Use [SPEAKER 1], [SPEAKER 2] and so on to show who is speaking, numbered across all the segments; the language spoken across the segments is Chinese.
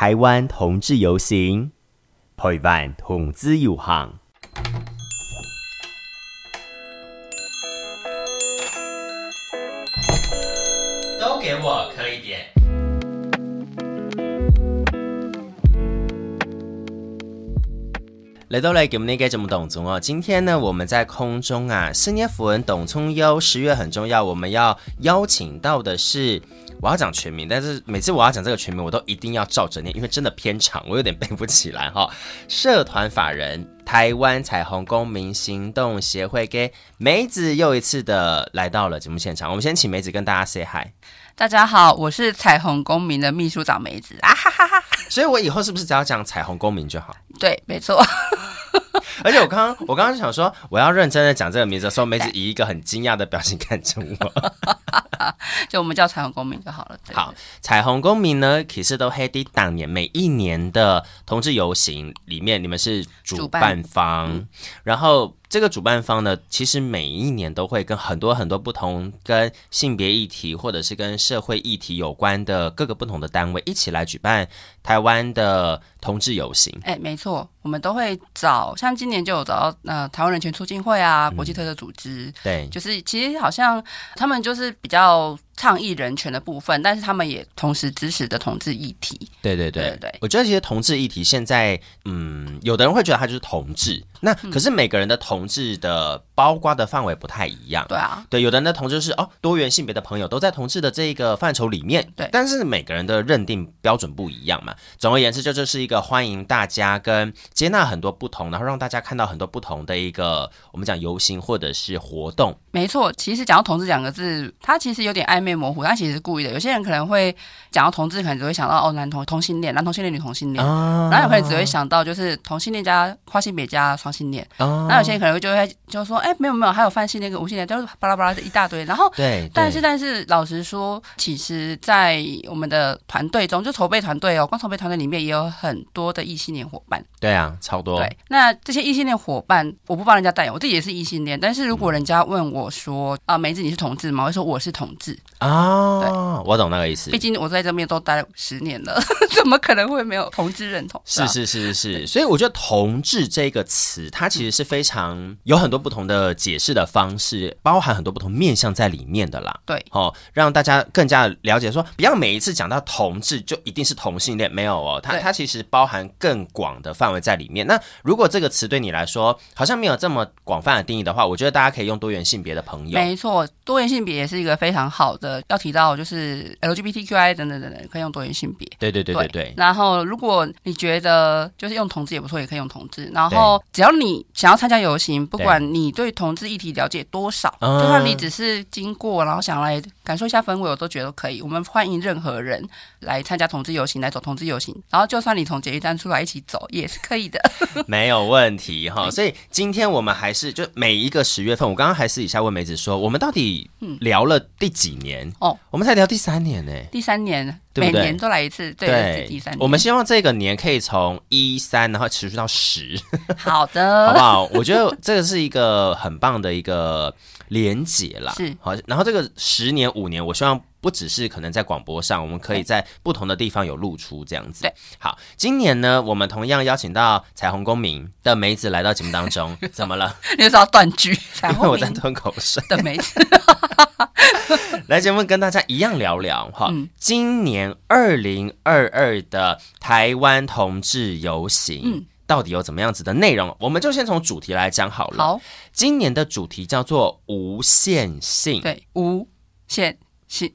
[SPEAKER 1] 台湾同志游行，台湾同志游行，都给我磕一点。来到来给我们那个这么懂中哦，今天呢，我们在空中啊，四年符文董聪优，十月很重要，我们要邀请到的是，我要讲全名，但是每次我要讲这个全名，我都一定要照着念，因为真的偏长，我有点背不起来哈、哦。社团法人台湾彩虹公民行动协会给梅子又一次的来到了节目现场，我们先请梅子跟大家 say hi。
[SPEAKER 2] 大家好，我是彩虹公民的秘书长梅子啊哈哈哈。
[SPEAKER 1] 所以我以后是不是只要讲彩虹公民就好？
[SPEAKER 2] 对，没错。
[SPEAKER 1] 而且我刚刚我刚刚想说，我要认真的讲这个名字的时候，梅子以一个很惊讶的表情看着我。
[SPEAKER 2] 就我们叫彩虹公民就好了。
[SPEAKER 1] 好，彩虹公民呢，其实都黑的当年每一年的同志游行里面，你们是主办方，嗯、然后。这个主办方呢，其实每一年都会跟很多很多不同跟性别议题或者是跟社会议题有关的各个不同的单位一起来举办台湾的同志游行。
[SPEAKER 2] 哎，没错，我们都会找，像今年就有找到呃台湾人权促进会啊，国际特色组织，嗯、对，就是其实好像他们就是比较。倡议人权的部分，但是他们也同时支持的同志议题。
[SPEAKER 1] 对对对对，对，我觉得其实同志议题现在，嗯，有的人会觉得他就是同志，那可是每个人的同志的包括的范围不太一样。对啊，对，有的人的同志是哦，多元性别的朋友都在同志的这个范畴里面。对，但是每个人的认定标准不一样嘛。总而言之，就这是一个欢迎大家跟接纳很多不同，然后让大家看到很多不同的一个我们讲游行或者是活动。
[SPEAKER 2] 没错，其实讲到同志两个字，它其实有点暧昧。模糊，但其实是故意的。有些人可能会讲到同志，可能只会想到哦，男同同性恋，男同性恋，女同性恋。啊、然后有可能只会想到就是同性恋加跨性别加双性恋。啊、然后有些人可能会就会就说，哎，没有没有，还有泛性恋跟无性恋，就是巴拉巴拉的一大堆。然后对，但是但是老实说，其实，在我们的团队中，就筹备团队哦，光筹备团队里面也有很多的异性恋伙伴。
[SPEAKER 1] 对啊，超多。
[SPEAKER 2] 对，那这些异性恋伙伴，我不帮人家代言，我自己也是异性恋。但是如果人家问我说，嗯、啊，梅子你是同志吗？我会说我是同志。
[SPEAKER 1] 啊，对我懂那个意思。
[SPEAKER 2] 毕竟我在这边都待了十年了，怎么可能会没有同志认同？
[SPEAKER 1] 是是是是是，所以我觉得“同志”这个词，它其实是非常有很多不同的解释的方式，包含很多不同面向在里面的啦。对，哦，让大家更加了解说，不要每一次讲到同志就一定是同性恋，没有哦，它它其实包含更广的范围在里面。那如果这个词对你来说好像没有这么广泛的定义的话，我觉得大家可以用多元性别的朋友。
[SPEAKER 2] 没错，多元性别也是一个非常好的。要提到就是 LGBTQI 等等等等，可以用多元性别。
[SPEAKER 1] 对对对对对。
[SPEAKER 2] 然后，如果你觉得就是用同志也不错，也可以用同志。然后，只要你想要参加游行，不管你对同志议题了解多少，就算你只是经过，然后想来感受一下氛围，我都觉得可以。我们欢迎任何人来参加同志游行，来走同志游行。然后，就算你从捷运站出来一起走，也是可以的，
[SPEAKER 1] 没有问题 哈。所以今天我们还是就每一个十月份，我刚刚还私底下问梅子说，我们到底聊了第几年？哦，我们才聊第三年呢，
[SPEAKER 2] 第三年，对对每年都来一次，对，对第三年。
[SPEAKER 1] 我们希望这个年可以从一三，然后持续到十。
[SPEAKER 2] 好的，
[SPEAKER 1] 好不好？我觉得这个是一个很棒的一个连结啦。是，好，然后这个十年、五年，我希望。不只是可能在广播上，我们可以在不同的地方有露出这样子。对，好，今年呢，我们同样邀请到彩虹公民的梅子来到节目当中。怎么了？
[SPEAKER 2] 你是要断句？彩虹
[SPEAKER 1] 因为我在吞口水。
[SPEAKER 2] 的梅子，
[SPEAKER 1] 来节目跟大家一样聊聊哈。嗯、今年二零二二的台湾同志游行，嗯、到底有怎么样子的内容？我们就先从主题来讲好了。好，今年的主题叫做无限性。
[SPEAKER 2] 对，无限。是，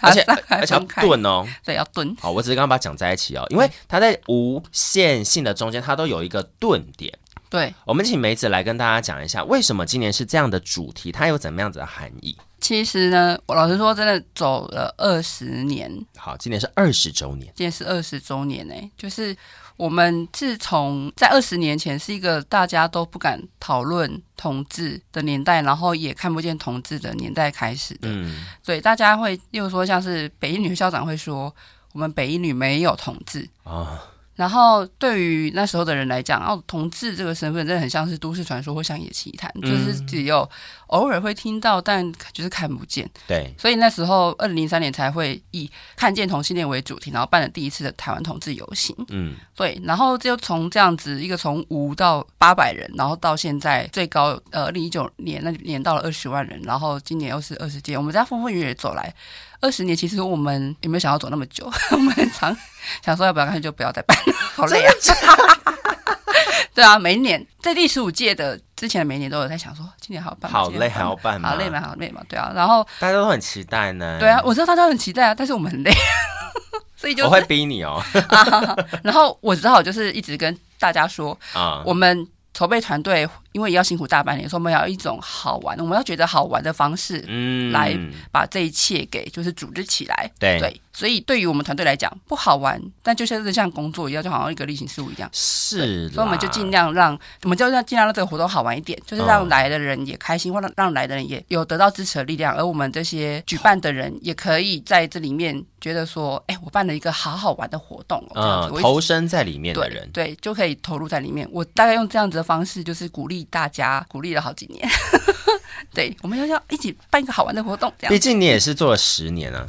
[SPEAKER 1] 而且而且要顿哦，
[SPEAKER 2] 对，要顿。
[SPEAKER 1] 好，我只是刚刚把它讲在一起哦，因为它在无限性的中间，它都有一个顿点。对，我们请梅子来跟大家讲一下，为什么今年是这样的主题，它有怎么样子的含义？
[SPEAKER 2] 其实呢，我老实说，真的走了二十年。
[SPEAKER 1] 好，今年是二十周年，
[SPEAKER 2] 今年是二十周年呢，就是。我们自从在二十年前是一个大家都不敢讨论同志的年代，然后也看不见同志的年代开始的。嗯，所以大家会，例如说像是北一女校长会说，我们北一女没有同志啊。然后对于那时候的人来讲，哦，同志这个身份真的很像是都市传说或乡野奇谈，嗯、就是只有偶尔会听到，但就是看不见。
[SPEAKER 1] 对，
[SPEAKER 2] 所以那时候二零零三年才会以看见同性恋为主题，然后办了第一次的台湾同志游行。嗯，对，然后就从这样子一个从五到八百人，然后到现在最高呃二零一九年那年到了二十万人，然后今年又是二十届，我们在风风雨雨走来。二十年，其实我们有没有想要走那么久？我们很常想说要不要，干脆就不要再办了，好累啊！对啊，每一年在第十五届的之前，每一年都有在想说，今年还要办，
[SPEAKER 1] 好累还要办吗？
[SPEAKER 2] 好累嘛，好累嘛，对啊。然后
[SPEAKER 1] 大家都很期待呢。
[SPEAKER 2] 对啊，我知道大家都很期待啊，但是我们很累，所以就
[SPEAKER 1] 我会逼你哦。
[SPEAKER 2] 啊、然后我只好就是一直跟大家说啊，我们筹备团队。因为要辛苦大半年，所以我们要一种好玩，我们要觉得好玩的方式，嗯，来把这一切给就是组织起来。
[SPEAKER 1] 对
[SPEAKER 2] 对，所以对于我们团队来讲，不好玩，但就像是像工作一样，就好像一个例行事务一样。
[SPEAKER 1] 是，
[SPEAKER 2] 所以我们就尽量让我们就让尽量让这个活动好玩一点，就是让来的人也开心，哦、或让让来的人也有得到支持的力量，而我们这些举办的人也可以在这里面觉得说，哎，我办了一个好好玩的活动，哦，
[SPEAKER 1] 嗯，投身在里面的人
[SPEAKER 2] 对，对，就可以投入在里面。我大概用这样子的方式，就是鼓励。大家鼓励了好几年，对，我们要要一起办一个好玩的活动。这样，
[SPEAKER 1] 毕竟你也是做了十年啊，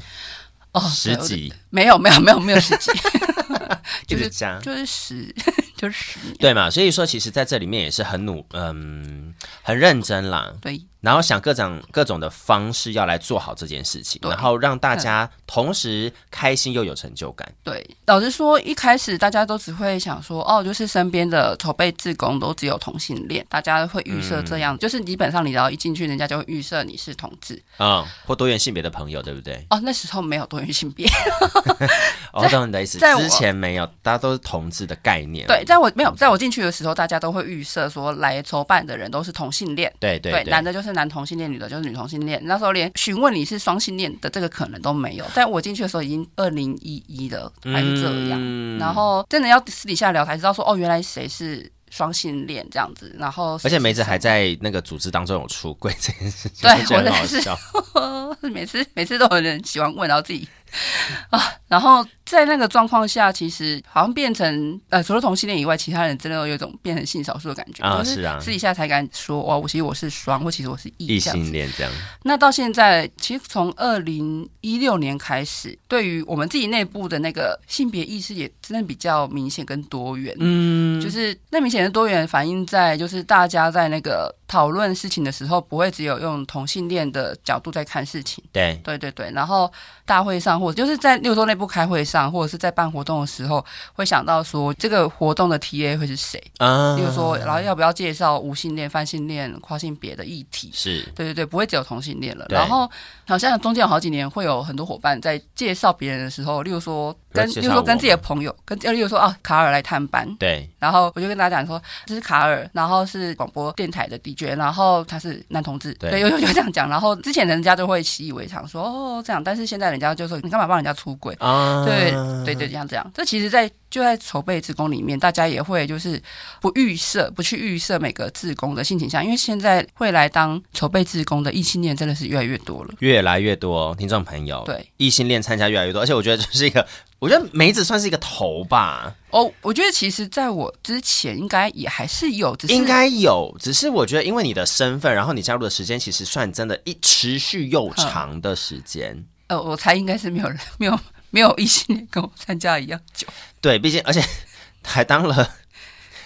[SPEAKER 1] 哦，十几？
[SPEAKER 2] 没有，没有，没有，没有十几，
[SPEAKER 1] 就是这样，
[SPEAKER 2] 就是十，就是
[SPEAKER 1] 对嘛？所以说，其实在这里面也是很努，嗯，很认真啦。
[SPEAKER 2] 对。
[SPEAKER 1] 然后想各种各种的方式要来做好这件事情，然后让大家同时开心又有成就感。
[SPEAKER 2] 对，老实说，一开始大家都只会想说，哦，就是身边的筹备志工都只有同性恋，大家会预设这样，嗯、就是基本上你只要一进去，人家就会预设你是同志
[SPEAKER 1] 啊、嗯，或多元性别的朋友，对不对？
[SPEAKER 2] 哦，那时候没有多元性别。
[SPEAKER 1] 我懂你的意思，之前没有，大家都是同志的概念。
[SPEAKER 2] 对，在我没有在我进去的时候，大家都会预设说来筹办的人都是同性恋。
[SPEAKER 1] 对对对，
[SPEAKER 2] 对，男的就是。男同性恋，女的就是女同性恋。那时候连询问你是双性恋的这个可能都没有。但我进去的时候，已经二零一一了，还是这样。嗯、然后真的要私底下聊才知道说，哦，原来谁是双性恋这样子。然后，
[SPEAKER 1] 而且梅子还在那个组织当中有出柜这件事情，
[SPEAKER 2] 对，我的是，每次每次都有人喜欢问，然后自己啊，然后。在那个状况下，其实好像变成呃，除了同性恋以外，其他人真的有一种变成性少数的感觉
[SPEAKER 1] 啊。是啊，
[SPEAKER 2] 私底下才敢说哇，我其实我是双，或其实我是异
[SPEAKER 1] 性恋这样。
[SPEAKER 2] 那到现在，其实从二零一六年开始，对于我们自己内部的那个性别意识也真的比较明显跟多元。嗯，就是那明显的多元反映在就是大家在那个讨论事情的时候，不会只有用同性恋的角度在看事情。
[SPEAKER 1] 对，
[SPEAKER 2] 对对对。然后大会上或者就是在六周内部开会上。或者是在办活动的时候，会想到说这个活动的 TA 会是谁啊？例如说，然后要不要介绍无性恋、泛性恋、跨性别的议题？是对对对，不会只有同性恋了。然后好像中间有好几年会有很多伙伴在介绍别人的时候，例如说跟，例如说跟自己的朋友，跟例如说哦卡尔来探班，
[SPEAKER 1] 对。
[SPEAKER 2] 然后我就跟大家讲说，这是卡尔，然后是广播电台的 DJ，然后他是男同志，对，有有有这样讲。然后之前人家就会习以为常说哦这样，但是现在人家就说你干嘛帮人家出轨啊？对。对对，像这样，这其实，在就在筹备职工里面，大家也会就是不预设，不去预设每个职工的性倾向，因为现在会来当筹备职工的异性恋真的是越来越多了，
[SPEAKER 1] 越来越多听众朋友，
[SPEAKER 2] 对
[SPEAKER 1] 异性恋参加越来越多，而且我觉得这是一个，我觉得梅子算是一个头吧。
[SPEAKER 2] 哦，我觉得其实在我之前应该也还是有，只是
[SPEAKER 1] 应该有，只是我觉得因为你的身份，然后你加入的时间其实算真的，一持续又长的时间。
[SPEAKER 2] 呃，我猜应该是没有人没有。没有异性恋跟我参加一样久，
[SPEAKER 1] 对，毕竟而且还当了。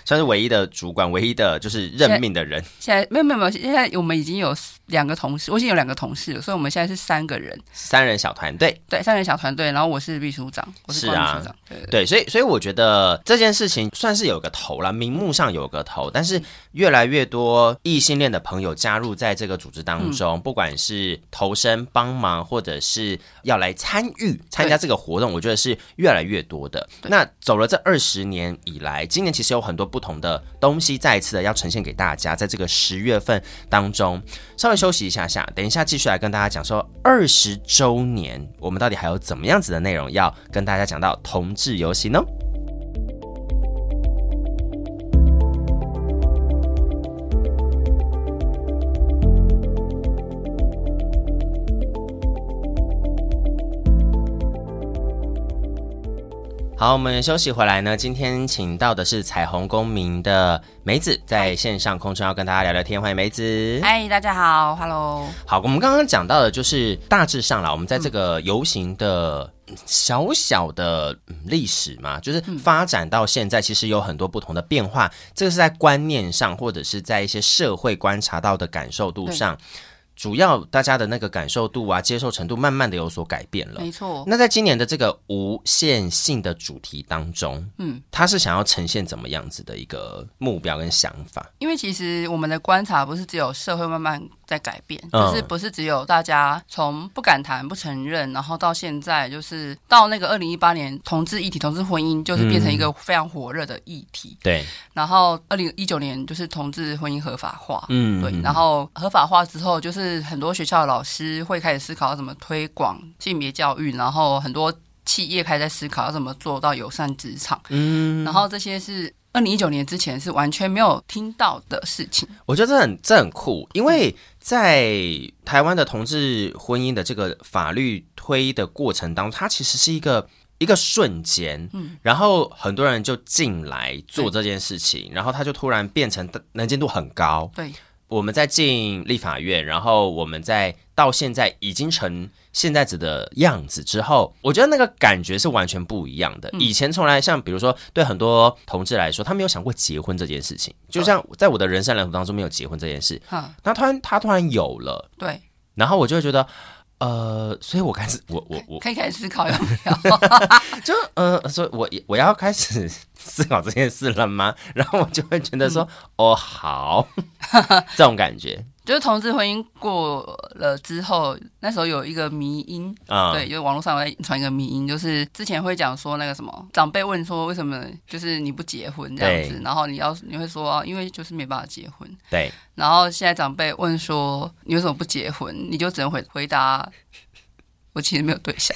[SPEAKER 1] 算是唯一的主管，唯一的就是任命的人。
[SPEAKER 2] 现在，没有没有没有，现在我们已经有两个同事，我已经有两个同事了，所以我们现在是三个人，
[SPEAKER 1] 三人小团队。
[SPEAKER 2] 对，三人小团队，然后我是秘书长，我是秘书长。啊，对，对，对，
[SPEAKER 1] 对，所以所以我觉得这件事情算是有个头了，名目上有个头，但是越来越多异性恋的朋友加入在这个组织当中，嗯、不管是投身帮忙，或者是要来参与参加这个活动，我觉得是越来越多的。那走了这二十年以来，今年其实有很多不。不同的东西，再一次的要呈现给大家，在这个十月份当中，稍微休息一下下，等一下继续来跟大家讲说二十周年，我们到底还有怎么样子的内容要跟大家讲到同志游行呢？好，我们休息回来呢。今天请到的是彩虹公民的梅子，在线上空中要跟大家聊聊天。欢迎梅子。
[SPEAKER 2] 嗨，大家好，Hello。
[SPEAKER 1] 好，我们刚刚讲到的就是大致上啦，我们在这个游行的小小的历史嘛，就是发展到现在，其实有很多不同的变化。这个是在观念上，或者是在一些社会观察到的感受度上。主要大家的那个感受度啊，接受程度慢慢的有所改变了。
[SPEAKER 2] 没错。
[SPEAKER 1] 那在今年的这个无限性的主题当中，嗯，他是想要呈现怎么样子的一个目标跟想法？
[SPEAKER 2] 因为其实我们的观察不是只有社会慢慢在改变，就是不是只有大家从不敢谈、不承认，然后到现在就是到那个二零一八年同志议题、同志婚姻，就是变成一个非常火热的议题。
[SPEAKER 1] 对。
[SPEAKER 2] 然后二零一九年就是同志婚姻合法化。嗯。对。然后合法化之后，就是。是很多学校的老师会开始思考要怎么推广性别教育，然后很多企业开始在思考要怎么做到友善职场。嗯，然后这些是二零一九年之前是完全没有听到的事情。
[SPEAKER 1] 我觉得这很这很酷，因为在台湾的同志婚姻的这个法律推的过程当中，它其实是一个一个瞬间。嗯，然后很多人就进来做这件事情，然后他就突然变成能见度很高。
[SPEAKER 2] 对。
[SPEAKER 1] 我们在进立法院，然后我们在到现在已经成现在子的样子之后，我觉得那个感觉是完全不一样的。以前从来像比如说，对很多同志来说，他没有想过结婚这件事情，就像在我的人生蓝图当中没有结婚这件事。哈，那突然他突然有了，
[SPEAKER 2] 对，
[SPEAKER 1] 然后我就会觉得。呃，所以我开始，我我我
[SPEAKER 2] 可以开始思考要不要，
[SPEAKER 1] 就呃，所以我我要开始思考这件事了吗？然后我就会觉得说，嗯、哦，好，这种感觉。
[SPEAKER 2] 就是同志婚姻过了之后，那时候有一个迷因啊，对，就网络上在传一个迷因，就是之前会讲说那个什么长辈问说为什么就是你不结婚这样子，然后你要你会说因为就是没办法结婚，
[SPEAKER 1] 对，
[SPEAKER 2] 然后现在长辈问说你为什么不结婚，你就只能回回答我其实没有对象，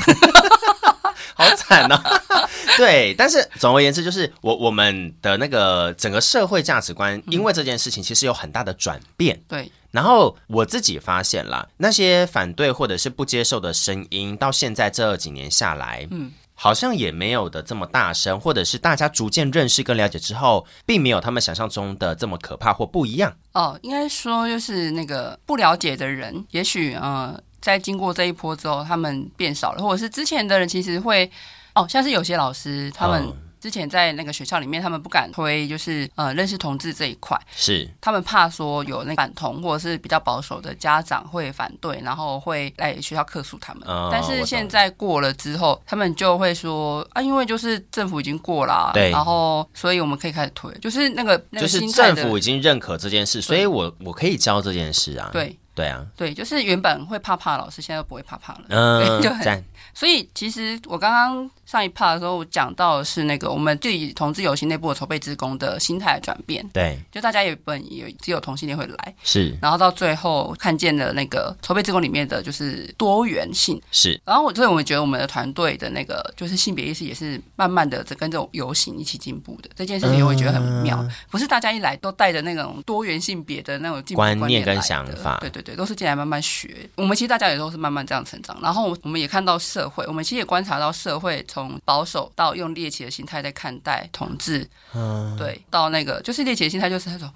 [SPEAKER 1] 好惨呐、啊。对，但是总而言之，就是我我们的那个整个社会价值观，因为这件事情其实有很大的转变，
[SPEAKER 2] 嗯、对。
[SPEAKER 1] 然后我自己发现了，那些反对或者是不接受的声音，到现在这几年下来，嗯，好像也没有的这么大声，或者是大家逐渐认识跟了解之后，并没有他们想象中的这么可怕或不一样。
[SPEAKER 2] 哦，应该说就是那个不了解的人，也许呃，在经过这一波之后，他们变少了，或者是之前的人其实会，哦，像是有些老师他们。哦之前在那个学校里面，他们不敢推，就是呃认识同志这一块，
[SPEAKER 1] 是。他
[SPEAKER 2] 们怕说有那个反同或者是比较保守的家长会反对，然后会来学校客诉他们。哦、但是现在过了之后，他们就会说啊，因为就是政府已经过了、啊，对，然后所以我们可以开始推，就是那个
[SPEAKER 1] 就是政府已经认可这件事，所以我我可以教这件事啊，
[SPEAKER 2] 对。
[SPEAKER 1] 对啊，
[SPEAKER 2] 对，就是原本会怕怕老师，现在都不会怕怕了，嗯，就很，所以其实我刚刚。上一 part 的时候，我讲到的是那个我们自己同志游行内部的筹备职工的心态的转变。
[SPEAKER 1] 对，
[SPEAKER 2] 就大家也本以为只有同性恋会来，
[SPEAKER 1] 是，
[SPEAKER 2] 然后到最后看见了那个筹备职工里面的就是多元性，
[SPEAKER 1] 是。
[SPEAKER 2] 然后我所以我们觉得我们的团队的那个就是性别意识也是慢慢的在跟这种游行一起进步的。这件事情我也觉得很妙，嗯、不是大家一来都带着那种多元性别的那种观念，
[SPEAKER 1] 观念跟想法，
[SPEAKER 2] 对对对，都是进来慢慢学。我们其实大家也都是慢慢这样成长，然后我们也看到社会，我们其实也观察到社会从保守。到用猎奇的心态在看待同志，嗯，对，到那个就是猎奇的心态，就是那种，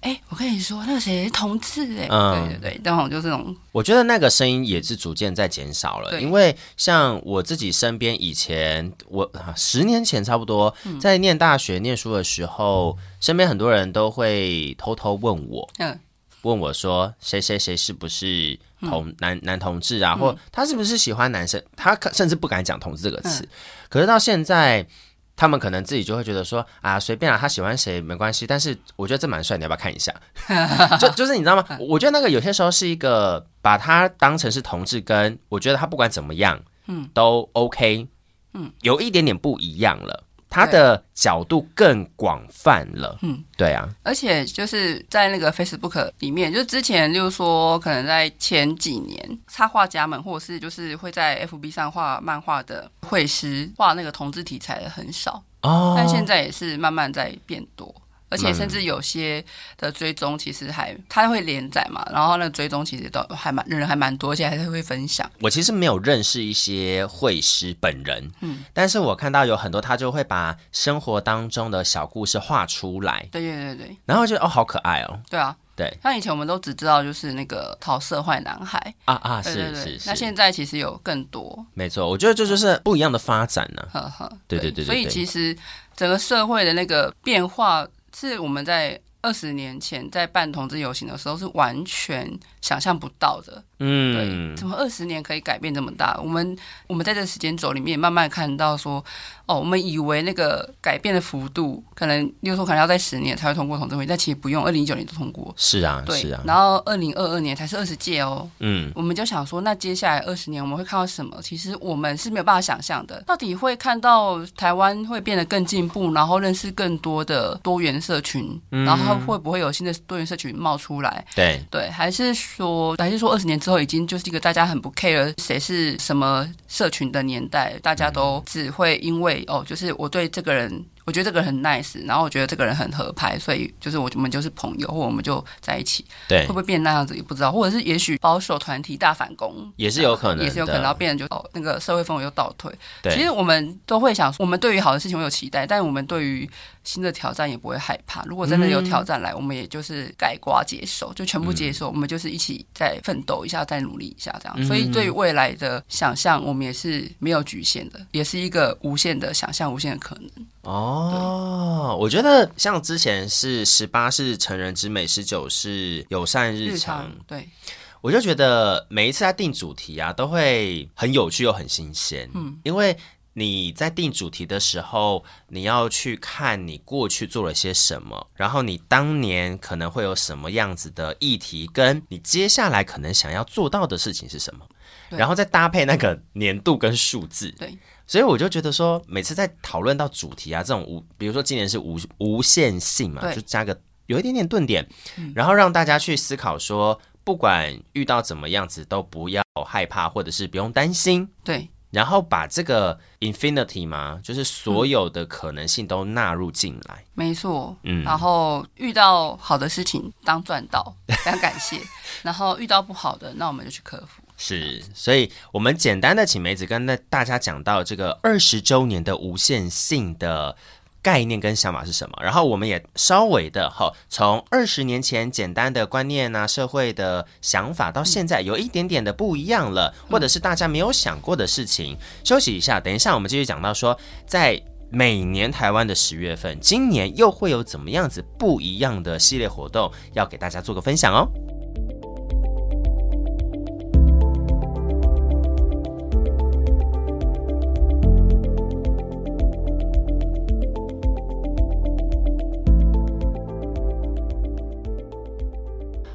[SPEAKER 2] 哎、欸，我跟你说，那个谁同志、欸，哎、嗯，对对对，然后就这种，
[SPEAKER 1] 我觉得那个声音也是逐渐在减少了，因为像我自己身边以前，我十年前差不多在念大学念书的时候，嗯、身边很多人都会偷偷问我，嗯，问我说谁谁谁是不是同、嗯、男男同志啊，或他是不是喜欢男生，他甚至不敢讲同志这个词。嗯可是到现在，他们可能自己就会觉得说啊，随便啊，他喜欢谁没关系。但是我觉得这蛮帅，你要不要看一下？就就是你知道吗？我觉得那个有些时候是一个把他当成是同志，跟我觉得他不管怎么样，嗯，都 OK，嗯，有一点点不一样了。他的角度更广泛了，嗯，对啊，
[SPEAKER 2] 而且就是在那个 Facebook 里面，就是之前就是说，可能在前几年，插画家们或者是就是会在 FB 上画漫画的绘师画那个同志题材的很少哦，但现在也是慢慢在变多。而且甚至有些的追踪其实还他会连载嘛，然后那追踪其实都还蛮人还蛮多，而且还是会分享。
[SPEAKER 1] 我其实没有认识一些绘师本人，嗯，但是我看到有很多他就会把生活当中的小故事画出来，
[SPEAKER 2] 对对对对，
[SPEAKER 1] 然后就哦好可爱哦，
[SPEAKER 2] 对啊。
[SPEAKER 1] 对，
[SPEAKER 2] 像以前我们都只知道就是那个桃色坏男孩
[SPEAKER 1] 啊啊，是是是。
[SPEAKER 2] 那现在其实有更多，
[SPEAKER 1] 没错，我觉得这就是不一样的发展呢、啊。
[SPEAKER 2] 呵呵，
[SPEAKER 1] 对对对对。
[SPEAKER 2] 所以其实整个社会的那个变化，是我们在二十年前在办同志游行的时候是完全想象不到的。嗯，对，怎么二十年可以改变这么大？我们我们在这个时间轴里面慢慢看到说。哦，我们以为那个改变的幅度可能，例如说可能要在十年才会通过同志会，但其实不用，二零一九年就通过。
[SPEAKER 1] 是啊，
[SPEAKER 2] 对，
[SPEAKER 1] 是啊。
[SPEAKER 2] 然后二零二二年才是二十届哦。嗯，我们就想说，那接下来二十年我们会看到什么？其实我们是没有办法想象的。到底会看到台湾会变得更进步，然后认识更多的多元社群，嗯、然后会不会有新的多元社群冒出来？
[SPEAKER 1] 对
[SPEAKER 2] 对，还是说，还是说二十年之后已经就是一个大家很不 care 谁是什么社群的年代，大家都只会因为。哦，就是我对这个人。我觉得这个人很 nice，然后我觉得这个人很合拍，所以就是我们就是朋友，或我们就在一起。
[SPEAKER 1] 对，
[SPEAKER 2] 会不会变那样子也不知道，或者是也许保守团体大反攻
[SPEAKER 1] 也是有可能，
[SPEAKER 2] 也是有可能，然后变成就哦那个社会氛围又倒退。
[SPEAKER 1] 对，
[SPEAKER 2] 其实我们都会想，我们对于好的事情会有期待，但我们对于新的挑战也不会害怕。如果真的有挑战来，嗯、我们也就是改瓜接受，就全部接受。嗯、我们就是一起再奋斗一下，再努力一下这样。嗯、所以对于未来的想象，我们也是没有局限的，也是一个无限的想象，无限的可能。
[SPEAKER 1] 哦，我觉得像之前是十八是成人之美，十九是友善日常，日常，
[SPEAKER 2] 对，
[SPEAKER 1] 我就觉得每一次在定主题啊，都会很有趣又很新鲜。嗯，因为你在定主题的时候，你要去看你过去做了些什么，然后你当年可能会有什么样子的议题，跟你接下来可能想要做到的事情是什么，然后再搭配那个年度跟数字，
[SPEAKER 2] 对。
[SPEAKER 1] 所以我就觉得说，每次在讨论到主题啊，这种无，比如说今年是无无限性嘛，就加个有一点点顿点，然后让大家去思考说，不管遇到怎么样子，都不要害怕，或者是不用担心，
[SPEAKER 2] 对，
[SPEAKER 1] 然后把这个 infinity 嘛，就是所有的可能性都纳入进来，
[SPEAKER 2] 没错，嗯，然后遇到好的事情当赚到，非常感谢，然后遇到不好的，那我们就去克服。
[SPEAKER 1] 是，所以我们简单的请梅子跟大家讲到这个二十周年的无限性的概念跟想法是什么，然后我们也稍微的哈，从二十年前简单的观念啊、社会的想法，到现在有一点点的不一样了，或者是大家没有想过的事情。休息一下，等一下我们继续讲到说，在每年台湾的十月份，今年又会有怎么样子不一样的系列活动，要给大家做个分享哦。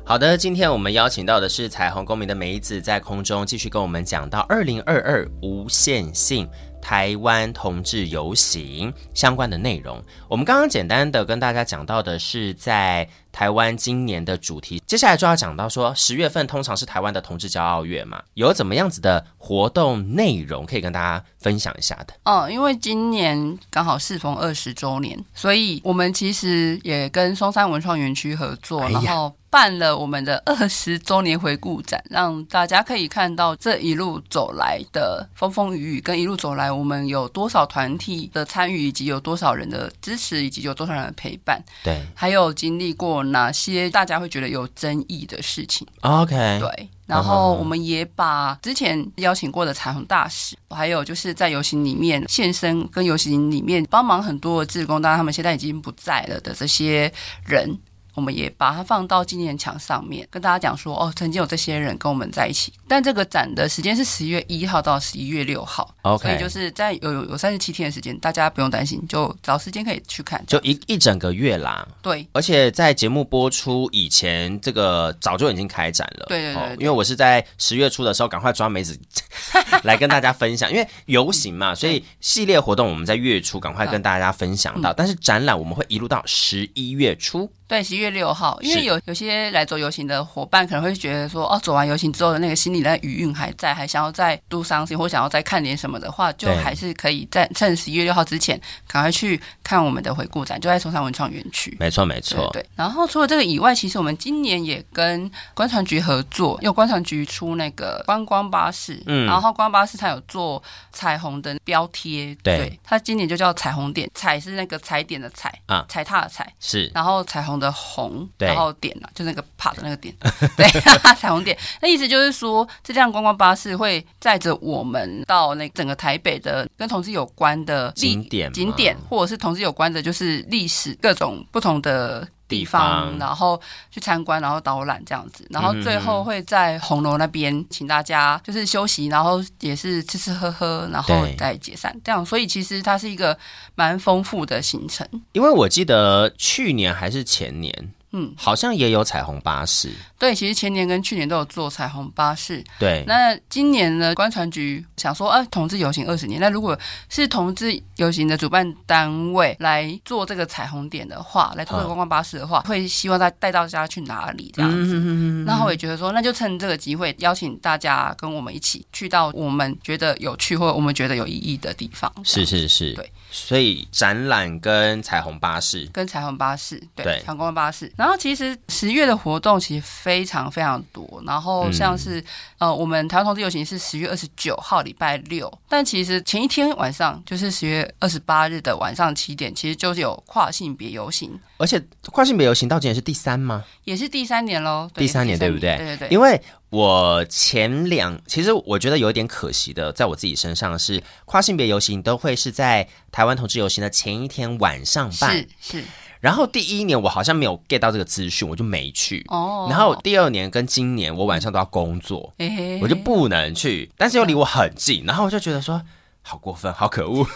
[SPEAKER 1] 好的，今天我们邀请到的是彩虹公民的梅子，在空中继续跟我们讲到二零二二无限性台湾同志游行相关的内容。我们刚刚简单的跟大家讲到的是在台湾今年的主题，接下来就要讲到说十月份通常是台湾的同志骄傲月嘛，有怎么样子的活动内容可以跟大家分享一下的？
[SPEAKER 2] 哦，因为今年刚好适逢二十周年，所以我们其实也跟松山文创园区合作，哎、然后。办了我们的二十周年回顾展，让大家可以看到这一路走来的风风雨雨，跟一路走来我们有多少团体的参与，以及有多少人的支持，以及有多少人的陪伴。
[SPEAKER 1] 对，
[SPEAKER 2] 还有经历过哪些大家会觉得有争议的事情。
[SPEAKER 1] OK，
[SPEAKER 2] 对。然后我们也把之前邀请过的彩虹大使，还有就是在游行里面现身，跟游行里面帮忙很多的志工，当然他们现在已经不在了的这些人。我们也把它放到纪念墙上面，跟大家讲说哦，曾经有这些人跟我们在一起。但这个展的时间是十一月一号到十一月六号
[SPEAKER 1] ，OK，
[SPEAKER 2] 所以就是在有有有三十七天的时间，大家不用担心，就找时间可以去看，
[SPEAKER 1] 就一一整个月啦。
[SPEAKER 2] 对，
[SPEAKER 1] 而且在节目播出以前，这个早就已经开展了。
[SPEAKER 2] 对对对，对、哦，
[SPEAKER 1] 因为我是在十月初的时候赶快抓梅子 来跟大家分享，因为游行嘛，所以系列活动我们在月初赶快跟大家分享到，嗯、但是展览我们会一路到十一月初。
[SPEAKER 2] 对，十一月六号，因为有有些来走游行的伙伴可能会觉得说，哦，走完游行之后的那个心里的余韵还在，还想要再 do something 或想要再看点什么的话，就还是可以在趁十一月六号之前赶快去看我们的回顾展，就在松山文创园区。
[SPEAKER 1] 没错，没错。对，
[SPEAKER 2] 对，然后除了这个以外，其实我们今年也跟观船局合作，因为观船局出那个观光巴士，嗯，然后观光巴士它有做彩虹的标贴，对，对，它今年就叫彩虹点，彩是那个踩点的踩啊，踩踏的踩
[SPEAKER 1] 是，
[SPEAKER 2] 然后彩虹的红，然后点啊，就那个啪的那个点，对，彩虹点，那意思就是说，这辆观光巴士会载着我们到那整个台北的跟同志有关的
[SPEAKER 1] 景点
[SPEAKER 2] 景点，或者是同志有关的，就是历史各种不同的。地方，然后去参观，然后导览这样子，然后最后会在红楼那边请大家就是休息，然后也是吃吃喝喝，然后再解散这样。所以其实它是一个蛮丰富的行程。
[SPEAKER 1] 因为我记得去年还是前年。嗯，好像也有彩虹巴士。
[SPEAKER 2] 对，其实前年跟去年都有做彩虹巴士。
[SPEAKER 1] 对，
[SPEAKER 2] 那今年呢？观船局想说，啊，同志游行二十年，那如果是同志游行的主办单位来做这个彩虹点的话，来做这个观光巴士的话，哦、会希望带带大家去哪里这样子？嗯、那我也觉得说，那就趁这个机会邀请大家跟我们一起去到我们觉得有趣或我们觉得有意义的地方。
[SPEAKER 1] 是是是，
[SPEAKER 2] 对。
[SPEAKER 1] 所以展览跟彩虹巴士，
[SPEAKER 2] 跟彩虹巴士，对，观光巴士。然后其实十月的活动其实非常非常多。然后像是、嗯、呃，我们台湾同志游行是十月二十九号礼拜六，但其实前一天晚上就是十月二十八日的晚上七点，其实就是有跨性别游行。
[SPEAKER 1] 而且跨性别游行到今年是第三吗？
[SPEAKER 2] 也是第三年喽。
[SPEAKER 1] 第三年，对不对？
[SPEAKER 2] 对对对。
[SPEAKER 1] 因为我前两，其实我觉得有一点可惜的，在我自己身上是跨性别游行都会是在台湾同志游行的前一天晚上办。
[SPEAKER 2] 是是。
[SPEAKER 1] 然后第一年我好像没有 get 到这个资讯，我就没去。哦。然后第二年跟今年我晚上都要工作，我就不能去，但是又离我很近，然后我就觉得说好过分，好可恶。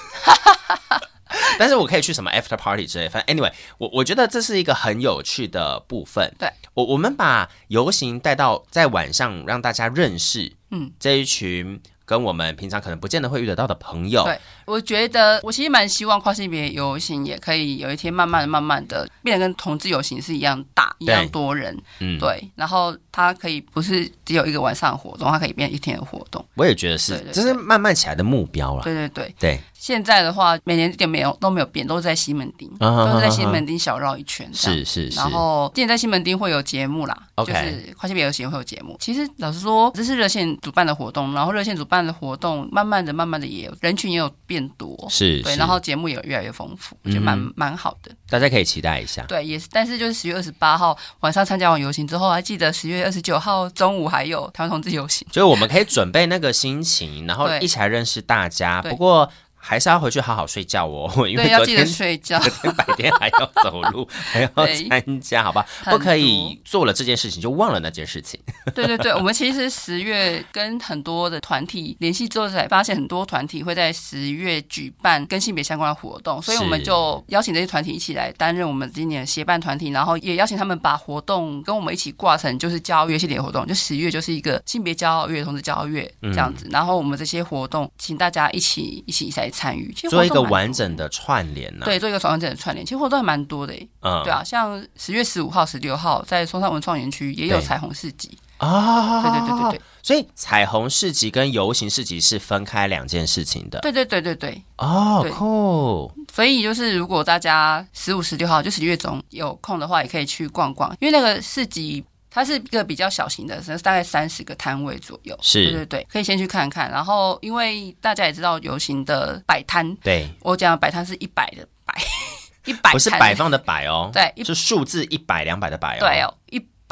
[SPEAKER 1] 但是我可以去什么 after party 之类，反正 anyway，我我觉得这是一个很有趣的部分。
[SPEAKER 2] 对，
[SPEAKER 1] 我我们把游行带到在晚上，让大家认识，嗯，这一群跟我们平常可能不见得会遇得到的朋友。
[SPEAKER 2] 对，我觉得我其实蛮希望跨性别游行也可以有一天慢慢的、慢慢的变得跟同志游行是一样大、一样多人。嗯，对，然后它可以不是只有一个晚上的活动，它可以变一天的活动。
[SPEAKER 1] 我也觉得是，这是慢慢起来的目标了。
[SPEAKER 2] 对对对
[SPEAKER 1] 对。
[SPEAKER 2] 现在的话，每年点没有都没有变，都是在西门町，啊、都是在西门町小绕一圈。
[SPEAKER 1] 是是是。
[SPEAKER 2] 然后今年在西门町会有节目啦.就是跨性别游行会有节目。其实老实说，这是热线主办的活动，然后热线主办的活动，慢慢的、慢慢的也有人群也有变多，
[SPEAKER 1] 是，
[SPEAKER 2] 对。然后节目也越来越丰富，我觉得蛮蛮好的。
[SPEAKER 1] 大家可以期待一下。
[SPEAKER 2] 对，也是。但是就是十月二十八号晚上参加完游行之后，还记得十月二十九号中午还有台湾同志游行，
[SPEAKER 1] 就是我们可以准备那个心情，然后一起来认识大家。不过。还是要回去好好睡觉哦，因为
[SPEAKER 2] 要记得睡
[SPEAKER 1] 觉，白天还要走路，还要参加，好吧？不可以做了这件事情就忘了那件事情。
[SPEAKER 2] 对对对，我们其实十月跟很多的团体联系之后，才发现很多团体会在十月举办跟性别相关的活动，所以我们就邀请这些团体一起来担任我们今年的协办团体，然后也邀请他们把活动跟我们一起挂成就是骄傲月系列活动，就十月就是一个性别骄傲月、同时骄傲月这样子，嗯。然后我们这些活动，请大家一起一起来。参与
[SPEAKER 1] 做一个完整的串联呢？
[SPEAKER 2] 对，做一个完整的串联，其实活动还蛮多的。嗯，对啊，像十月十五号、十六号在松山文创园区也有彩虹市集啊。对对对对对，
[SPEAKER 1] 所以彩虹市集跟游行市集是分开两件事情的。
[SPEAKER 2] 对对对对对。
[SPEAKER 1] 哦，酷。
[SPEAKER 2] 所以就是如果大家十五、十六号就十一月中有空的话，也可以去逛逛，因为那个市集。它是一个比较小型的，是大概三十个摊位左右。
[SPEAKER 1] 是，
[SPEAKER 2] 对对对，可以先去看看。然后，因为大家也知道游行的摆摊，
[SPEAKER 1] 对，
[SPEAKER 2] 我讲的摆摊是一百的摆，一百
[SPEAKER 1] 不是摆放的摆哦，
[SPEAKER 2] 对，
[SPEAKER 1] 是数字一百两百的百哦，
[SPEAKER 2] 对哦，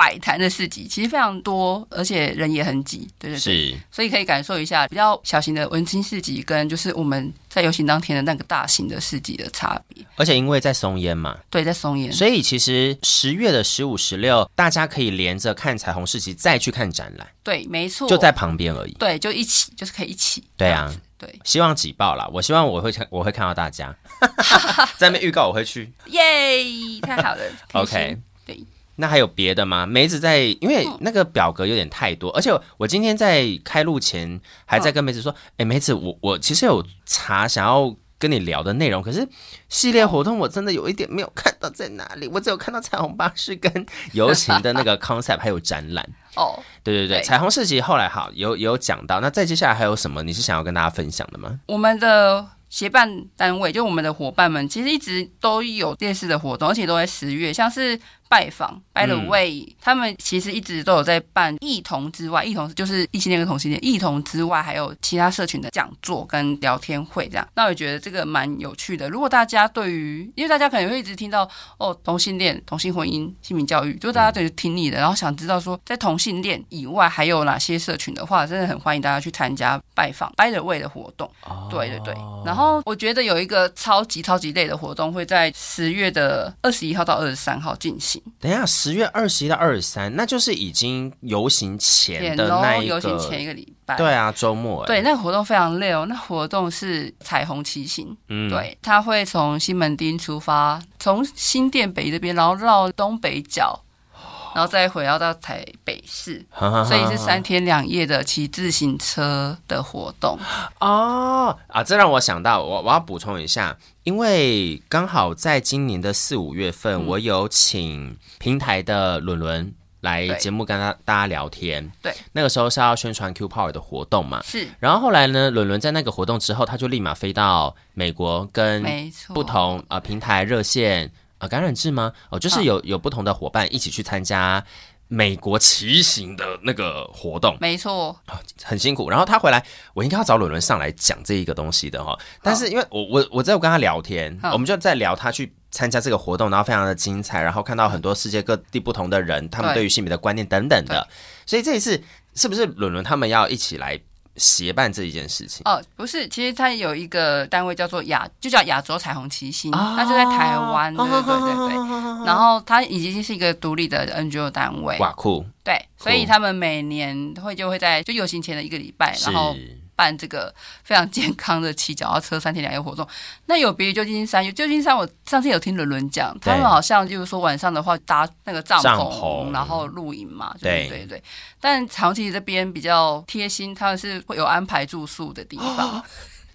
[SPEAKER 2] 一。摆摊的市集其实非常多，而且人也很挤，对对对，是，所以可以感受一下比较小型的文青市集，跟就是我们在游行当天的那个大型的市集的差别。
[SPEAKER 1] 而且因为在松烟嘛，
[SPEAKER 2] 对，在松烟，
[SPEAKER 1] 所以其实十月的十五、十六，大家可以连着看彩虹市集，再去看展览。
[SPEAKER 2] 对，没错，
[SPEAKER 1] 就在旁边而已。
[SPEAKER 2] 对，就一起，就是可以一起。
[SPEAKER 1] 对啊，对，希望挤爆啦！我希望我会看，我会看到大家 在那边预告，我会去。
[SPEAKER 2] 耶，太好了。
[SPEAKER 1] OK，对。那还有别的吗？梅子在，因为那个表格有点太多，而且我今天在开录前还在跟梅子说：“哎、欸，梅子，我我其实有查，想要跟你聊的内容。可是系列活动我真的有一点没有看到在哪里，我只有看到彩虹巴士跟 游行的那个 concept，还有展览。哦，对对对，对彩虹市集后来好有有讲到。那再接下来还有什么？你是想要跟大家分享的吗？
[SPEAKER 2] 我们的。协办单位就我们的伙伴们，其实一直都有类似的活动，而且都在十月，像是。拜访，by the way，嗯、他们其实一直都有在办异同之外，异同就是异性恋跟同性恋，异同之外还有其他社群的讲座跟聊天会这样。那我觉得这个蛮有趣的。如果大家对于，因为大家可能会一直听到哦同性恋、同性婚姻、性平教育，就大家对于听腻的，然后想知道说在同性恋以外还有哪些社群的话，真的很欢迎大家去参加拜访 by the way 的活动。哦、对对对。然后我觉得有一个超级超级累的活动会在十月的二十一号到二十三号进行。
[SPEAKER 1] 等一下，十月二十一到二十三，那就是已经游行前的那一个，游
[SPEAKER 2] 行前一个礼拜。
[SPEAKER 1] 对啊，周末。
[SPEAKER 2] 对，那个活动非常累哦。那活动是彩虹骑行，嗯，对，他会从西门町出发，从新店北这边，然后绕东北角，然后再回要到台北市，所以是三天两夜的骑自行车的活动。
[SPEAKER 1] 哦，啊，这让我想到，我我要补充一下。因为刚好在今年的四五月份，嗯、我有请平台的伦伦来节目跟他大家聊天。
[SPEAKER 2] 对，
[SPEAKER 1] 那个时候是要宣传 Q Power 的活动嘛。
[SPEAKER 2] 是。
[SPEAKER 1] 然后后来呢，伦伦在那个活动之后，他就立马飞到美国，跟不同啊、呃、平台热线啊、呃、感染制吗？哦，就是有有不同的伙伴一起去参加。美国骑行的那个活动，
[SPEAKER 2] 没错，
[SPEAKER 1] 很辛苦。然后他回来，我应该要找伦伦上来讲这一个东西的哈。但是因为我我我在跟他聊天，我们就在聊他去参加这个活动，然后非常的精彩，然后看到很多世界各地不同的人，他们对于性别的观念等等的。所以这一次是不是伦伦他们要一起来？协办这一件事情
[SPEAKER 2] 哦，不是，其实它有一个单位叫做亚，就叫亚洲彩虹七星，它、哦、就在台湾，对对对对。然后它已经是一个独立的 NGO 单位，
[SPEAKER 1] 哇酷！
[SPEAKER 2] 对，所以他们每年会就会在就游行前的一个礼拜，然后。办这个非常健康的骑脚踏车三天两夜活动，那有别于旧金山。旧金山我上次有听伦伦讲，他们好像就是说晚上的话搭那个帐篷，然后露营嘛，对对对。但长期这边比较贴心，他们是会有安排住宿的地方。哦、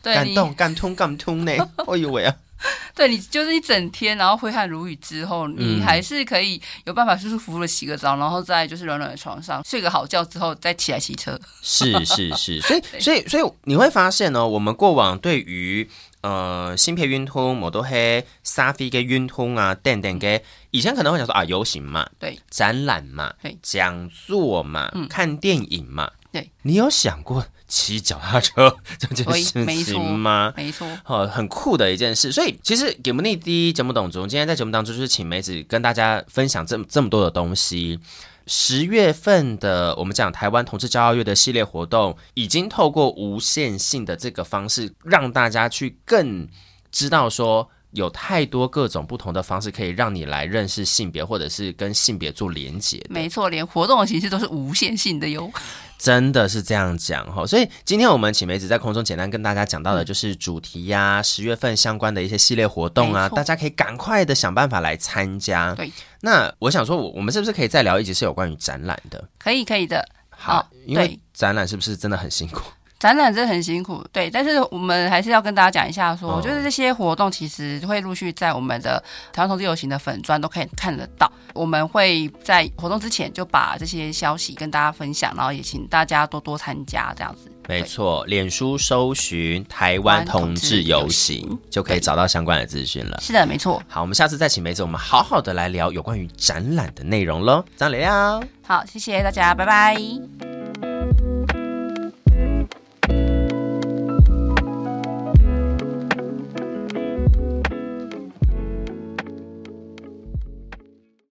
[SPEAKER 2] 对
[SPEAKER 1] 感动，感通，感通呢？哎呦喂啊！
[SPEAKER 2] 对，你就是一整天，然后挥汗如雨之后，你还是可以有办法舒舒服服的洗个澡，然后再就是软软的床上睡个好觉之后再起来骑车。
[SPEAKER 1] 是是是，所以所以所以你会发现呢、哦，我们过往对于呃芯片运通、摩多黑、沙飞跟运通啊等等给，以前可能会想说啊游行嘛，
[SPEAKER 2] 对，
[SPEAKER 1] 展览嘛，对，讲座嘛，嗯、看电影嘛，
[SPEAKER 2] 对，
[SPEAKER 1] 你有想过？骑脚踏车这件事情吗？
[SPEAKER 2] 没错，
[SPEAKER 1] 哦，很酷的一件事。所以其实给不腻第一节目当中，今天在节目当中就是请梅子跟大家分享这么这么多的东西。十月份的我们讲台湾同志骄傲月的系列活动，已经透过无限性的这个方式，让大家去更知道说，有太多各种不同的方式可以让你来认识性别，或者是跟性别做连接。
[SPEAKER 2] 没错，连活动的形式都是无限性的哟。
[SPEAKER 1] 真的是这样讲哈，所以今天我们请梅子在空中简单跟大家讲到的，就是主题呀、啊，十、嗯、月份相关的一些系列活动啊，大家可以赶快的想办法来参加。对，那我想说，我我们是不是可以再聊一集是有关于展览的？
[SPEAKER 2] 可以，可以的。
[SPEAKER 1] 好，哦、因为展览是不是真的很辛苦？
[SPEAKER 2] 展览真的很辛苦，对，但是我们还是要跟大家讲一下说，说、哦、就是这些活动其实会陆续在我们的台湾同志游行的粉砖都可以看得到。我们会在活动之前就把这些消息跟大家分享，然后也请大家多多参加，这样子。
[SPEAKER 1] 没错，脸书搜寻台湾同志游行就可以找到相关的资讯了。
[SPEAKER 2] 是的，没错。
[SPEAKER 1] 好，我们下次再请梅子，我们好好的来聊有关于展览的内容喽。张磊亮，
[SPEAKER 2] 好，谢谢大家，拜拜。